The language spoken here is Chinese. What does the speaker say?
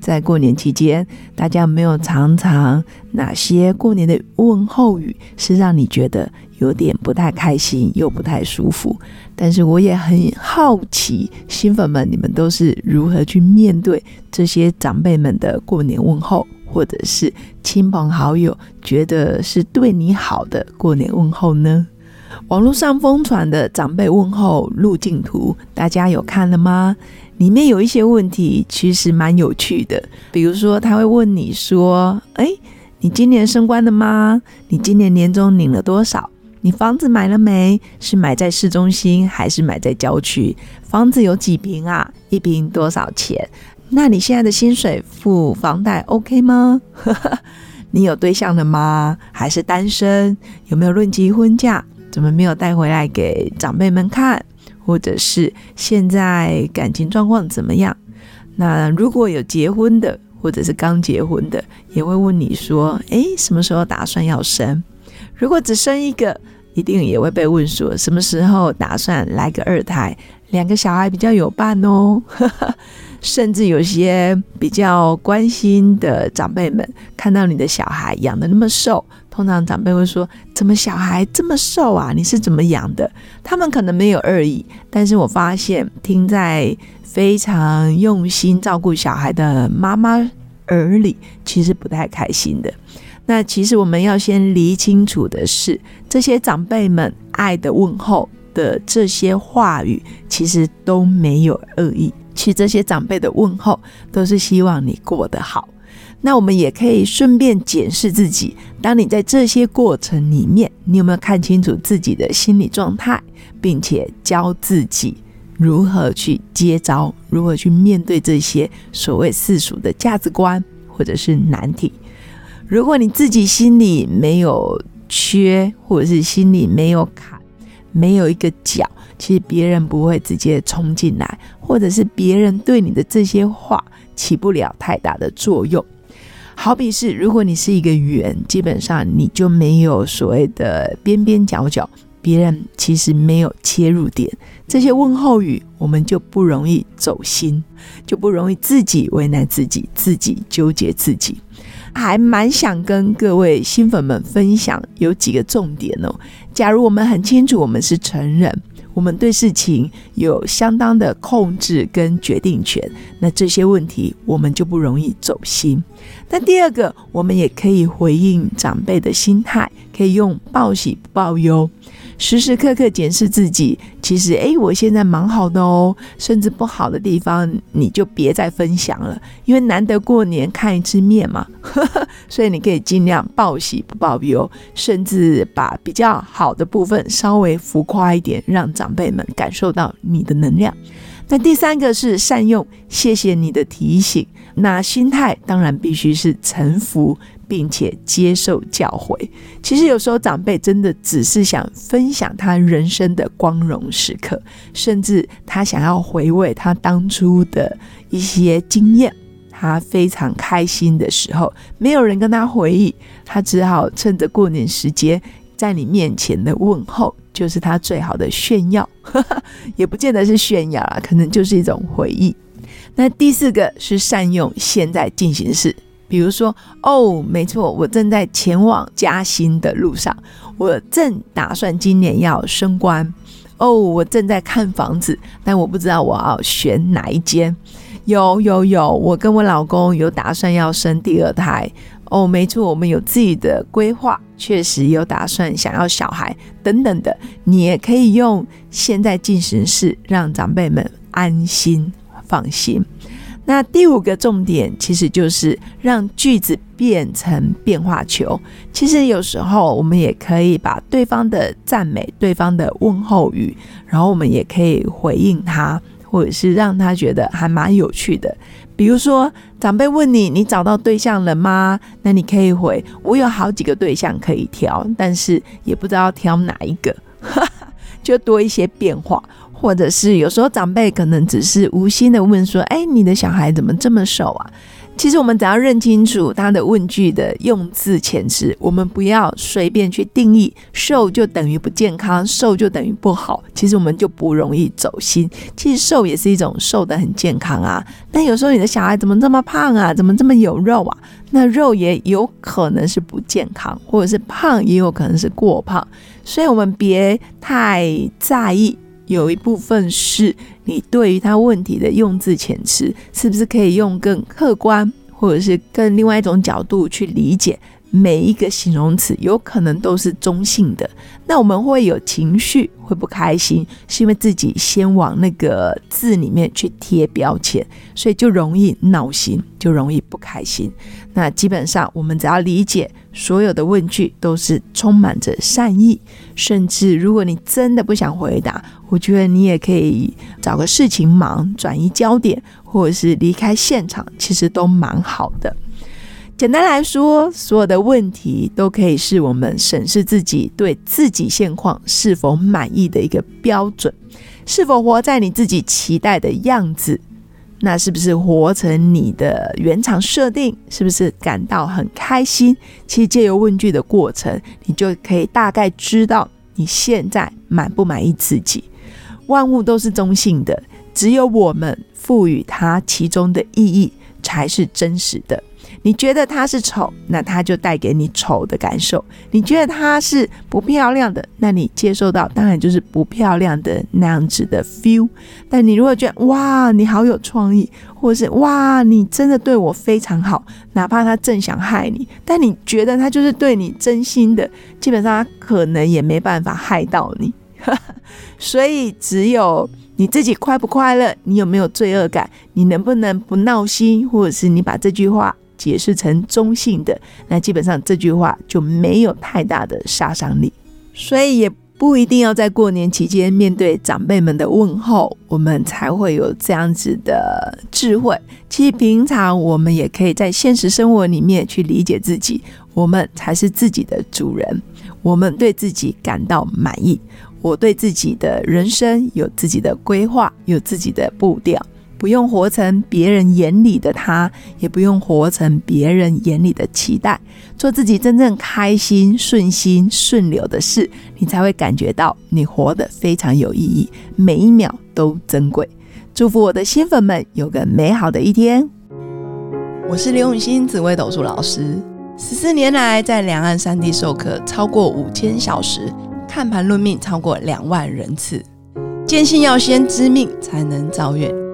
在过年期间，大家没有常常哪些过年的问候语是让你觉得有点不太开心又不太舒服？但是我也很好奇，新粉们你们都是如何去面对这些长辈们的过年问候，或者是亲朋好友觉得是对你好的过年问候呢？网络上疯传的长辈问候路径图，大家有看了吗？里面有一些问题其实蛮有趣的，比如说他会问你说：“哎，你今年升官了吗？你今年年终领了多少？你房子买了没？是买在市中心还是买在郊区？房子有几平啊？一平多少钱？那你现在的薪水付房贷 OK 吗？你有对象了吗？还是单身？有没有论及婚嫁？怎么没有带回来给长辈们看？或者是现在感情状况怎么样？那如果有结婚的，或者是刚结婚的，也会问你说：“诶，什么时候打算要生？”如果只生一个，一定也会被问说：“什么时候打算来个二胎？两个小孩比较有伴哦。”甚至有些比较关心的长辈们，看到你的小孩养的那么瘦。通常长辈会说：“怎么小孩这么瘦啊？你是怎么养的？”他们可能没有恶意，但是我发现听在非常用心照顾小孩的妈妈耳里，其实不太开心的。那其实我们要先理清楚的是，这些长辈们爱的问候的这些话语，其实都没有恶意。其实这些长辈的问候，都是希望你过得好。那我们也可以顺便检视自己，当你在这些过程里面，你有没有看清楚自己的心理状态，并且教自己如何去接招，如何去面对这些所谓世俗的价值观或者是难题。如果你自己心里没有缺，或者是心里没有坎，没有一个角，其实别人不会直接冲进来，或者是别人对你的这些话起不了太大的作用。好比是，如果你是一个圆，基本上你就没有所谓的边边角角，别人其实没有切入点，这些问候语我们就不容易走心，就不容易自己为难自己，自己纠结自己。还蛮想跟各位新粉们分享有几个重点哦。假如我们很清楚我们是成人。我们对事情有相当的控制跟决定权，那这些问题我们就不容易走心。但第二个，我们也可以回应长辈的心态，可以用报喜不报忧。时时刻刻检视自己，其实诶，我现在蛮好的哦，甚至不好的地方你就别再分享了，因为难得过年看一次面嘛，所以你可以尽量报喜不报忧，甚至把比较好的部分稍微浮夸一点，让长辈们感受到你的能量。那第三个是善用，谢谢你的提醒。那心态当然必须是臣服。并且接受教诲。其实有时候长辈真的只是想分享他人生的光荣时刻，甚至他想要回味他当初的一些经验。他非常开心的时候，没有人跟他回忆，他只好趁着过年时间在你面前的问候，就是他最好的炫耀。也不见得是炫耀啊，可能就是一种回忆。那第四个是善用现在进行式。比如说，哦，没错，我正在前往加薪的路上，我正打算今年要升官。哦，我正在看房子，但我不知道我要选哪一间。有有有，我跟我老公有打算要生第二胎。哦，没错，我们有自己的规划，确实有打算想要小孩等等的。你也可以用现在进行式，让长辈们安心放心。那第五个重点其实就是让句子变成变化球。其实有时候我们也可以把对方的赞美、对方的问候语，然后我们也可以回应他，或者是让他觉得还蛮有趣的，比如说，长辈问你：“你找到对象了吗？”那你可以回：“我有好几个对象可以挑，但是也不知道挑哪一个。” 就多一些变化，或者是有时候长辈可能只是无心的问说：“哎，你的小孩怎么这么瘦啊？”其实我们只要认清楚他的问句的用字遣词，我们不要随便去定义瘦就等于不健康，瘦就等于不好。其实我们就不容易走心。其实瘦也是一种瘦的很健康啊。但有时候你的小孩怎么这么胖啊？怎么这么有肉啊？那肉也有可能是不健康，或者是胖也有可能是过胖。所以我们别太在意。有一部分是你对于他问题的用字遣词，是不是可以用更客观，或者是更另外一种角度去理解？每一个形容词有可能都是中性的，那我们会有情绪，会不开心，是因为自己先往那个字里面去贴标签，所以就容易闹心，就容易不开心。那基本上，我们只要理解所有的问句都是充满着善意，甚至如果你真的不想回答，我觉得你也可以找个事情忙，转移焦点，或者是离开现场，其实都蛮好的。简单来说，所有的问题都可以是我们审视自己对自己现况是否满意的一个标准。是否活在你自己期待的样子？那是不是活成你的原厂设定？是不是感到很开心？其实借由问句的过程，你就可以大概知道你现在满不满意自己。万物都是中性的，只有我们赋予它其中的意义才是真实的。你觉得它是丑，那它就带给你丑的感受；你觉得它是不漂亮的，那你接受到当然就是不漂亮的那样子的 feel。但你如果觉得哇，你好有创意，或者是哇，你真的对我非常好，哪怕他正想害你，但你觉得他就是对你真心的，基本上他可能也没办法害到你。所以只有你自己快不快乐，你有没有罪恶感，你能不能不闹心，或者是你把这句话。解释成中性的，那基本上这句话就没有太大的杀伤力，所以也不一定要在过年期间面对长辈们的问候，我们才会有这样子的智慧。其实平常我们也可以在现实生活里面去理解自己，我们才是自己的主人，我们对自己感到满意，我对自己的人生有自己的规划，有自己的步调。不用活成别人眼里的他，也不用活成别人眼里的期待，做自己真正开心、顺心、顺流的事，你才会感觉到你活得非常有意义，每一秒都珍贵。祝福我的新粉们有个美好的一天。我是刘永新紫薇斗数老师，十四年来在两岸三地授课超过五千小时，看盘论命超过两万人次，坚信要先知命才能造运。